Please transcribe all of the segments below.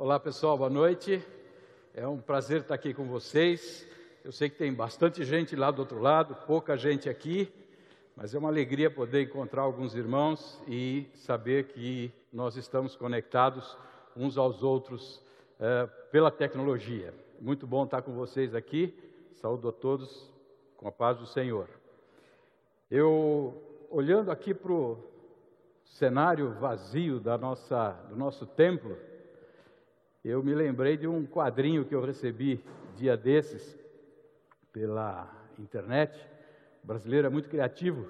Olá pessoal, boa noite. É um prazer estar aqui com vocês. Eu sei que tem bastante gente lá do outro lado, pouca gente aqui, mas é uma alegria poder encontrar alguns irmãos e saber que nós estamos conectados uns aos outros é, pela tecnologia. Muito bom estar com vocês aqui. Saúdo a todos com a paz do Senhor. Eu, olhando aqui para o cenário vazio da nossa, do nosso templo, eu me lembrei de um quadrinho que eu recebi dia desses pela internet. O brasileiro é muito criativo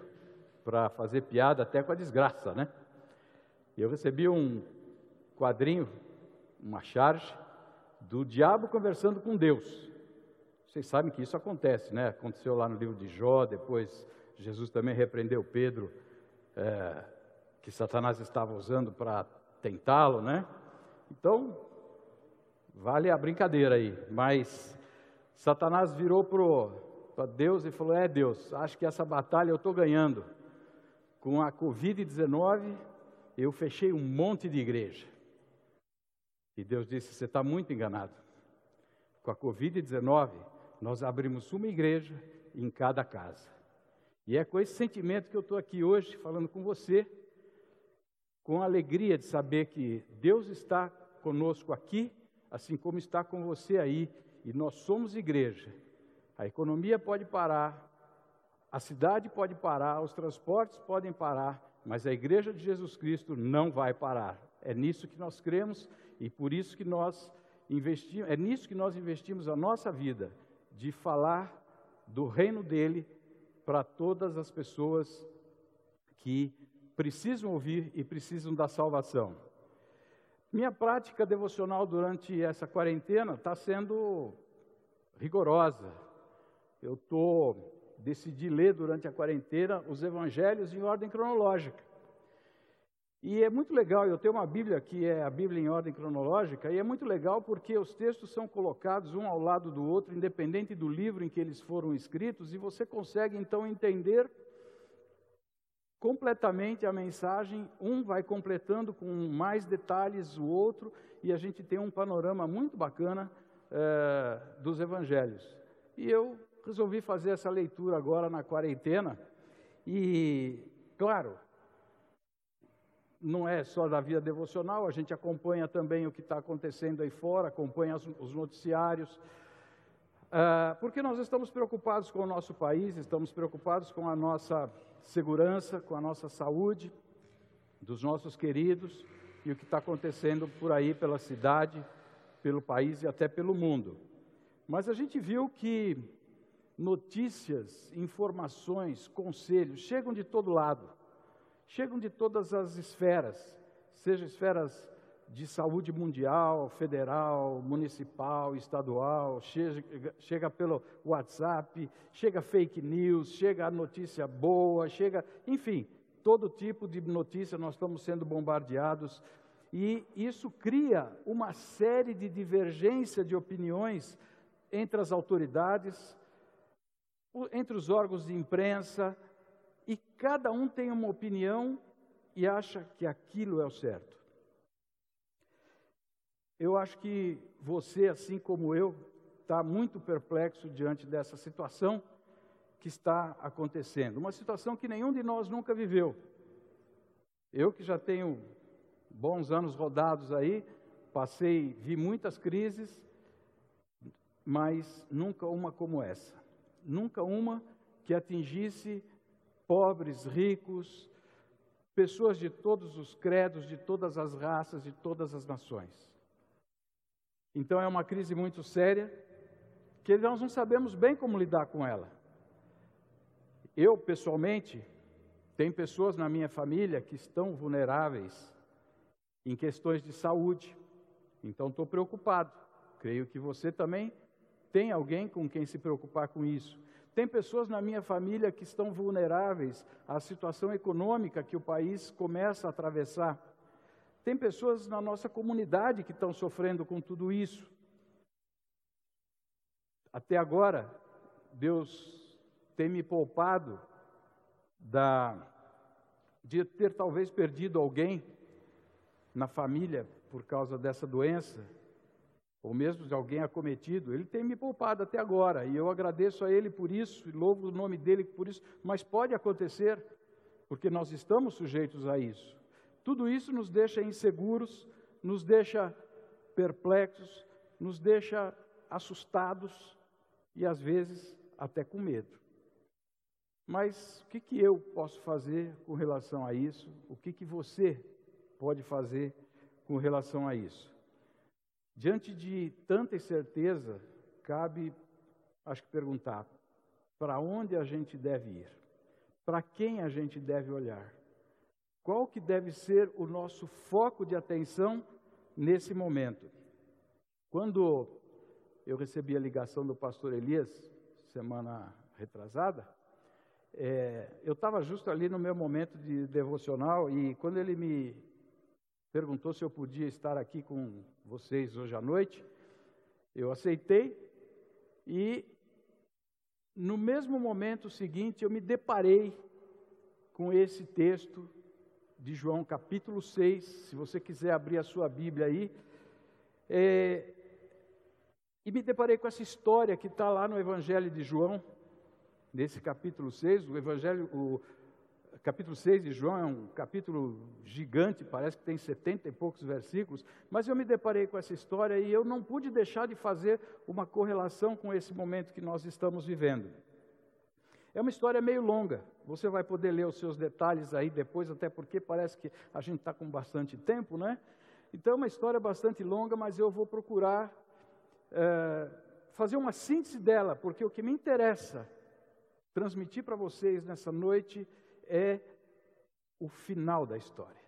para fazer piada até com a desgraça, né? Eu recebi um quadrinho, uma charge, do diabo conversando com Deus. Vocês sabem que isso acontece, né? Aconteceu lá no livro de Jó, depois Jesus também repreendeu Pedro, é, que Satanás estava usando para tentá-lo, né? Então, vale a brincadeira aí, mas Satanás virou para Deus e falou: É Deus, acho que essa batalha eu estou ganhando. Com a Covid-19, eu fechei um monte de igreja. E Deus disse: Você está muito enganado. Com a Covid-19, nós abrimos uma igreja em cada casa. E é com esse sentimento que eu estou aqui hoje falando com você, com a alegria de saber que Deus está conosco aqui, assim como está com você aí, e nós somos igreja. A economia pode parar, a cidade pode parar, os transportes podem parar, mas a igreja de Jesus Cristo não vai parar. É nisso que nós cremos e por isso que nós investimos, é nisso que nós investimos a nossa vida, de falar do reino dele para todas as pessoas que precisam ouvir e precisam da salvação. Minha prática devocional durante essa quarentena está sendo rigorosa. Eu estou decidi ler durante a quarentena os evangelhos em ordem cronológica. E é muito legal, eu tenho uma Bíblia que é a Bíblia em ordem cronológica, e é muito legal porque os textos são colocados um ao lado do outro, independente do livro em que eles foram escritos, e você consegue então entender completamente a mensagem, um vai completando com mais detalhes o outro, e a gente tem um panorama muito bacana é, dos evangelhos. E eu resolvi fazer essa leitura agora na quarentena, e, claro, não é só da vida devocional, a gente acompanha também o que está acontecendo aí fora, acompanha os noticiários, uh, porque nós estamos preocupados com o nosso país, estamos preocupados com a nossa segurança, com a nossa saúde, dos nossos queridos e o que está acontecendo por aí pela cidade, pelo país e até pelo mundo. Mas a gente viu que notícias, informações, conselhos chegam de todo lado chegam de todas as esferas, seja esferas de saúde mundial, federal, municipal, estadual, chega, chega, pelo WhatsApp, chega fake news, chega a notícia boa, chega, enfim, todo tipo de notícia nós estamos sendo bombardeados e isso cria uma série de divergência de opiniões entre as autoridades, entre os órgãos de imprensa, e cada um tem uma opinião e acha que aquilo é o certo. Eu acho que você, assim como eu, está muito perplexo diante dessa situação que está acontecendo. Uma situação que nenhum de nós nunca viveu. Eu que já tenho bons anos rodados aí, passei, vi muitas crises, mas nunca uma como essa. Nunca uma que atingisse pobres, ricos, pessoas de todos os credos, de todas as raças, de todas as nações. Então é uma crise muito séria, que nós não sabemos bem como lidar com ela. Eu, pessoalmente, tem pessoas na minha família que estão vulneráveis em questões de saúde, então estou preocupado. Creio que você também tem alguém com quem se preocupar com isso. Tem pessoas na minha família que estão vulneráveis à situação econômica que o país começa a atravessar. Tem pessoas na nossa comunidade que estão sofrendo com tudo isso. Até agora, Deus tem me poupado da, de ter talvez perdido alguém na família por causa dessa doença, ou mesmo de alguém acometido, ele tem me poupado até agora, e eu agradeço a ele por isso, e louvo o nome dele por isso, mas pode acontecer, porque nós estamos sujeitos a isso. Tudo isso nos deixa inseguros, nos deixa perplexos, nos deixa assustados e às vezes até com medo. Mas o que, que eu posso fazer com relação a isso? O que, que você pode fazer com relação a isso? Diante de tanta incerteza, cabe, acho que perguntar, para onde a gente deve ir? Para quem a gente deve olhar? Qual que deve ser o nosso foco de atenção nesse momento? Quando eu recebi a ligação do pastor Elias, semana retrasada, é, eu estava justo ali no meu momento de devocional e quando ele me perguntou se eu podia estar aqui com vocês hoje à noite. Eu aceitei e no mesmo momento seguinte eu me deparei com esse texto de João capítulo 6. Se você quiser abrir a sua Bíblia aí. É, e me deparei com essa história que está lá no Evangelho de João, nesse capítulo 6, o Evangelho, o, capítulo 6 de João é um capítulo gigante, parece que tem setenta e poucos versículos, mas eu me deparei com essa história e eu não pude deixar de fazer uma correlação com esse momento que nós estamos vivendo. É uma história meio longa, você vai poder ler os seus detalhes aí depois, até porque parece que a gente está com bastante tempo, né? Então é uma história bastante longa, mas eu vou procurar é, fazer uma síntese dela, porque o que me interessa transmitir para vocês nessa noite é o final da história.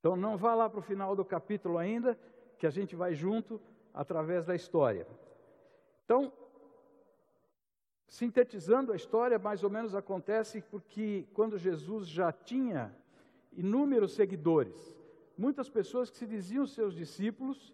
Então não vá lá para o final do capítulo ainda, que a gente vai junto através da história. Então, sintetizando a história, mais ou menos acontece porque quando Jesus já tinha inúmeros seguidores, muitas pessoas que se diziam seus discípulos,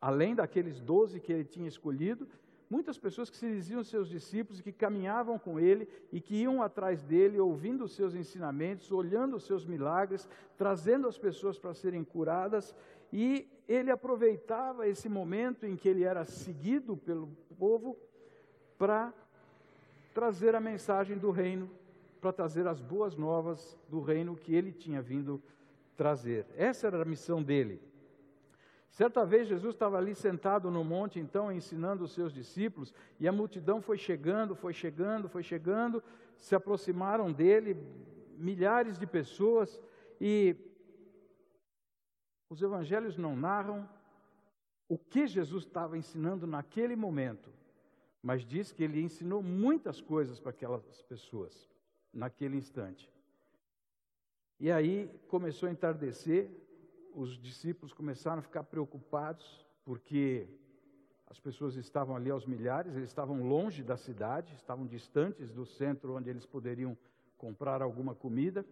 além daqueles doze que ele tinha escolhido, muitas pessoas que se diziam seus discípulos e que caminhavam com ele e que iam atrás dele, ouvindo os seus ensinamentos, olhando os seus milagres, trazendo as pessoas para serem curadas, e ele aproveitava esse momento em que ele era seguido pelo povo para trazer a mensagem do reino, para trazer as boas novas do reino que ele tinha vindo trazer. Essa era a missão dele. Certa vez Jesus estava ali sentado no monte, então, ensinando os seus discípulos, e a multidão foi chegando, foi chegando, foi chegando, se aproximaram dele, milhares de pessoas, e os evangelhos não narram o que Jesus estava ensinando naquele momento, mas diz que ele ensinou muitas coisas para aquelas pessoas naquele instante. E aí começou a entardecer, os discípulos começaram a ficar preocupados, porque as pessoas estavam ali aos milhares, eles estavam longe da cidade, estavam distantes do centro onde eles poderiam comprar alguma comida,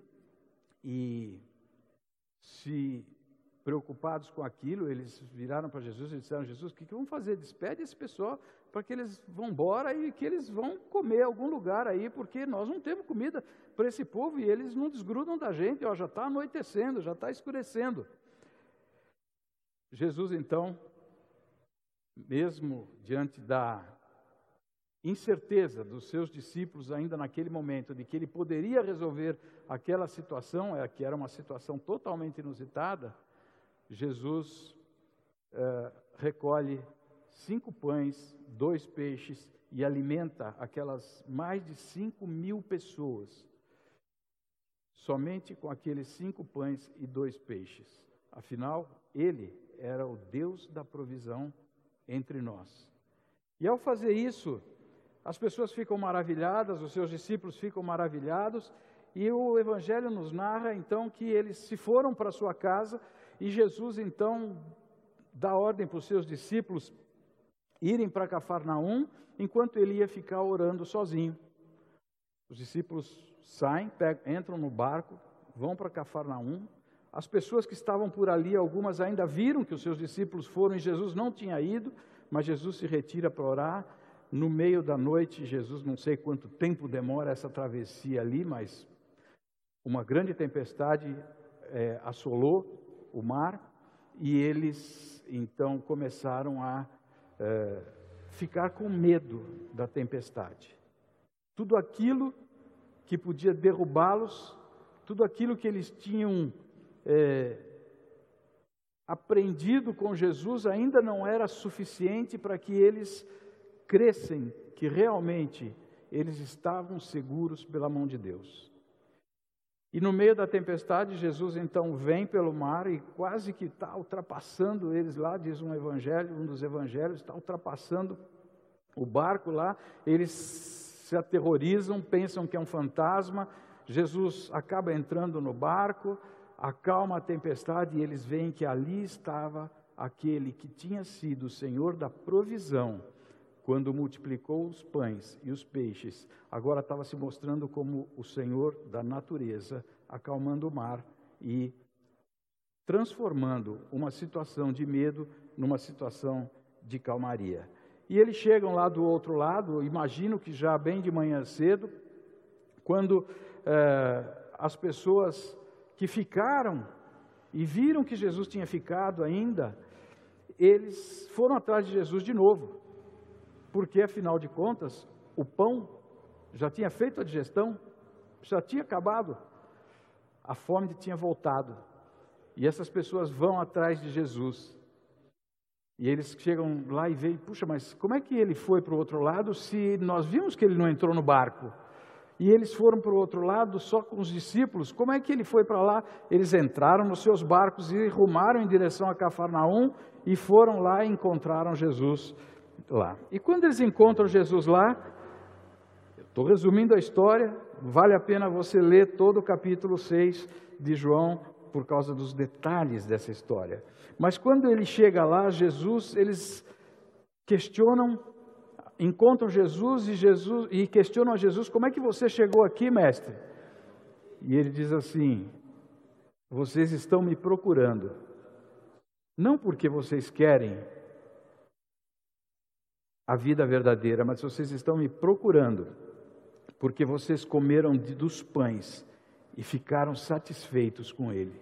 e se preocupados com aquilo, eles viraram para Jesus e disseram: Jesus, o que, que vamos fazer? Despede esse pessoal para que eles vão embora e que eles vão comer algum lugar aí, porque nós não temos comida para esse povo e eles não desgrudam da gente, ó, já está anoitecendo, já está escurecendo. Jesus, então, mesmo diante da incerteza dos seus discípulos, ainda naquele momento, de que ele poderia resolver aquela situação, é, que era uma situação totalmente inusitada, Jesus é, recolhe cinco pães, dois peixes e alimenta aquelas mais de cinco mil pessoas, somente com aqueles cinco pães e dois peixes. Afinal, ele era o Deus da provisão entre nós. E ao fazer isso, as pessoas ficam maravilhadas, os seus discípulos ficam maravilhados, e o Evangelho nos narra então que eles se foram para sua casa e Jesus então dá ordem para os seus discípulos irem para Cafarnaum, enquanto ele ia ficar orando sozinho. Os discípulos saem, pegam, entram no barco, vão para Cafarnaum, as pessoas que estavam por ali, algumas ainda viram que os seus discípulos foram e Jesus não tinha ido, mas Jesus se retira para orar. No meio da noite, Jesus, não sei quanto tempo demora essa travessia ali, mas uma grande tempestade é, assolou o mar e eles então começaram a é, ficar com medo da tempestade. Tudo aquilo que podia derrubá-los, tudo aquilo que eles tinham é, aprendido com Jesus ainda não era suficiente para que eles crescem que realmente eles estavam seguros pela mão de Deus. E no meio da tempestade, Jesus então vem pelo mar e quase que está ultrapassando eles lá, diz um evangelho, um dos evangelhos, está ultrapassando o barco lá, eles se aterrorizam, pensam que é um fantasma, Jesus acaba entrando no barco, acalma a tempestade e eles veem que ali estava aquele que tinha sido o Senhor da provisão, quando multiplicou os pães e os peixes, agora estava se mostrando como o Senhor da natureza, acalmando o mar e transformando uma situação de medo numa situação de calmaria. E eles chegam lá do outro lado, imagino que já bem de manhã cedo, quando eh, as pessoas que ficaram e viram que Jesus tinha ficado ainda, eles foram atrás de Jesus de novo porque afinal de contas, o pão já tinha feito a digestão, já tinha acabado, a fome tinha voltado. E essas pessoas vão atrás de Jesus. E eles chegam lá e veem, puxa, mas como é que ele foi para o outro lado se nós vimos que ele não entrou no barco? E eles foram para o outro lado só com os discípulos. Como é que ele foi para lá? Eles entraram nos seus barcos e rumaram em direção a Cafarnaum e foram lá e encontraram Jesus lá. E quando eles encontram Jesus lá, estou resumindo a história, vale a pena você ler todo o capítulo 6 de João por causa dos detalhes dessa história. Mas quando ele chega lá, Jesus, eles questionam, encontram Jesus e Jesus e questionam a Jesus: "Como é que você chegou aqui, mestre?" E ele diz assim: "Vocês estão me procurando, não porque vocês querem a vida verdadeira, mas vocês estão me procurando, porque vocês comeram dos pães e ficaram satisfeitos com ele.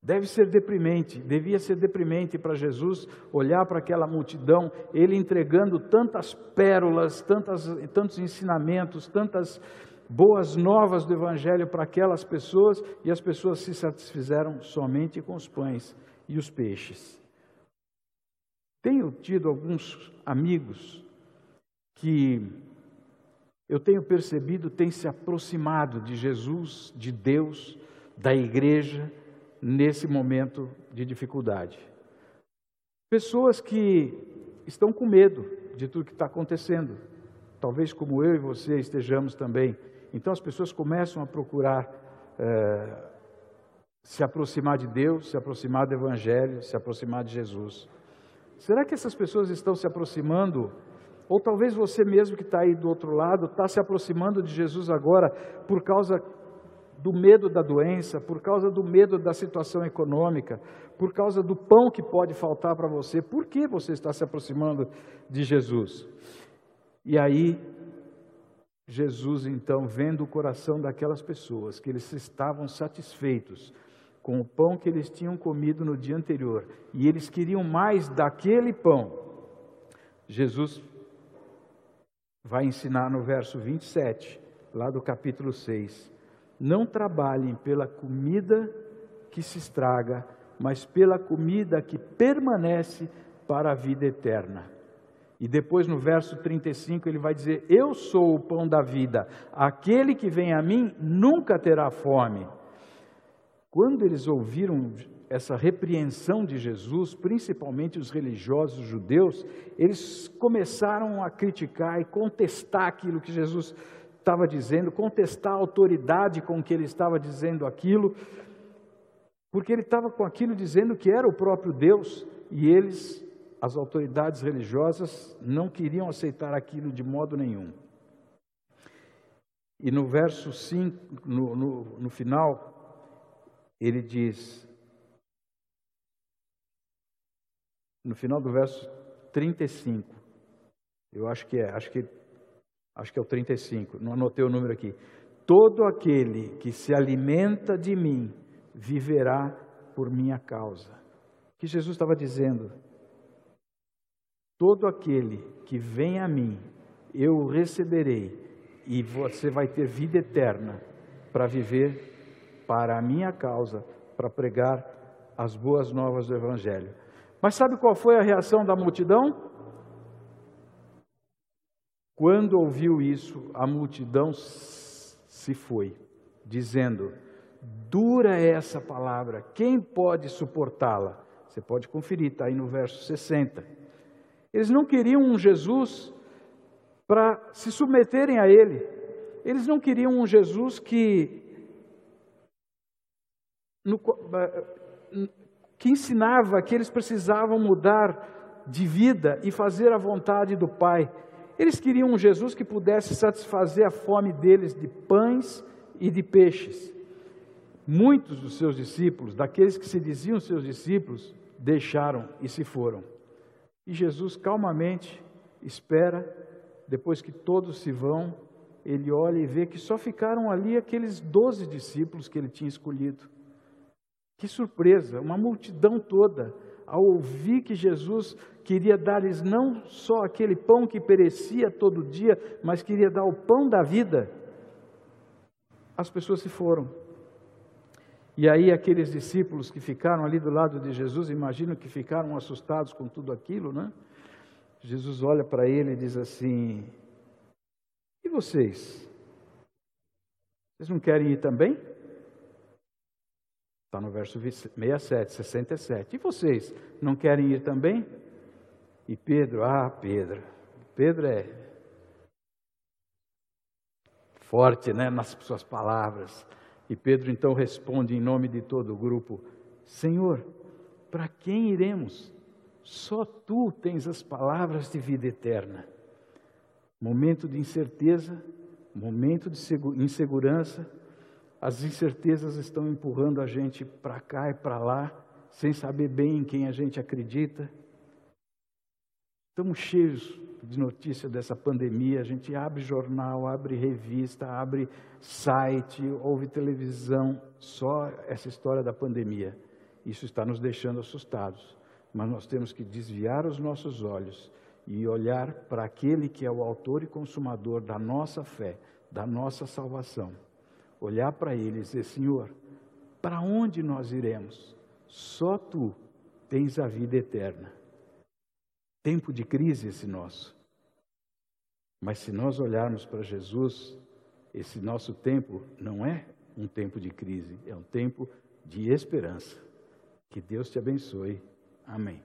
Deve ser deprimente, devia ser deprimente para Jesus olhar para aquela multidão, ele entregando tantas pérolas, tantas, tantos ensinamentos, tantas boas novas do Evangelho para aquelas pessoas, e as pessoas se satisfizeram somente com os pães e os peixes. Tenho tido alguns amigos que eu tenho percebido têm se aproximado de Jesus, de Deus, da igreja, nesse momento de dificuldade. Pessoas que estão com medo de tudo que está acontecendo, talvez como eu e você estejamos também. Então as pessoas começam a procurar é, se aproximar de Deus, se aproximar do Evangelho, se aproximar de Jesus. Será que essas pessoas estão se aproximando? Ou talvez você mesmo que está aí do outro lado está se aproximando de Jesus agora por causa do medo da doença, por causa do medo da situação econômica, por causa do pão que pode faltar para você. Por que você está se aproximando de Jesus? E aí, Jesus então, vendo o coração daquelas pessoas, que eles estavam satisfeitos com o pão que eles tinham comido no dia anterior, e eles queriam mais daquele pão. Jesus vai ensinar no verso 27, lá do capítulo 6. Não trabalhem pela comida que se estraga, mas pela comida que permanece para a vida eterna. E depois no verso 35 ele vai dizer: Eu sou o pão da vida, aquele que vem a mim nunca terá fome quando eles ouviram essa repreensão de Jesus, principalmente os religiosos judeus, eles começaram a criticar e contestar aquilo que Jesus estava dizendo, contestar a autoridade com que ele estava dizendo aquilo, porque ele estava com aquilo dizendo que era o próprio Deus e eles, as autoridades religiosas, não queriam aceitar aquilo de modo nenhum. E no verso 5, no, no, no final, ele diz, no final do verso 35, eu acho que é, acho que, acho que é o 35, não anotei o número aqui. Todo aquele que se alimenta de mim viverá por minha causa. que Jesus estava dizendo: todo aquele que vem a mim, eu o receberei, e você vai ter vida eterna para viver para a minha causa, para pregar as boas novas do Evangelho. Mas sabe qual foi a reação da multidão? Quando ouviu isso, a multidão se foi, dizendo: Dura é essa palavra, quem pode suportá-la? Você pode conferir, está aí no verso 60. Eles não queriam um Jesus para se submeterem a Ele, eles não queriam um Jesus que, no, que ensinava que eles precisavam mudar de vida e fazer a vontade do Pai. Eles queriam um Jesus que pudesse satisfazer a fome deles de pães e de peixes. Muitos dos seus discípulos, daqueles que se diziam seus discípulos, deixaram e se foram. E Jesus calmamente espera, depois que todos se vão, ele olha e vê que só ficaram ali aqueles doze discípulos que ele tinha escolhido. Que surpresa, uma multidão toda ao ouvir que Jesus queria dar-lhes não só aquele pão que perecia todo dia, mas queria dar o pão da vida, as pessoas se foram. E aí aqueles discípulos que ficaram ali do lado de Jesus, imagino que ficaram assustados com tudo aquilo, né? Jesus olha para ele e diz assim: E vocês? Vocês não querem ir também? Está no verso 67, 67. E vocês não querem ir também? E Pedro, ah, Pedro. Pedro é forte, né, nas suas palavras. E Pedro então responde em nome de todo o grupo: Senhor, para quem iremos? Só tu tens as palavras de vida eterna. Momento de incerteza, momento de insegurança, as incertezas estão empurrando a gente para cá e para lá, sem saber bem em quem a gente acredita. Estamos cheios de notícia dessa pandemia. A gente abre jornal, abre revista, abre site, ouve televisão, só essa história da pandemia. Isso está nos deixando assustados. Mas nós temos que desviar os nossos olhos e olhar para aquele que é o autor e consumador da nossa fé, da nossa salvação olhar para ele e dizer: Senhor, para onde nós iremos? Só tu tens a vida eterna. Tempo de crise esse nosso. Mas se nós olharmos para Jesus, esse nosso tempo não é um tempo de crise, é um tempo de esperança. Que Deus te abençoe. Amém.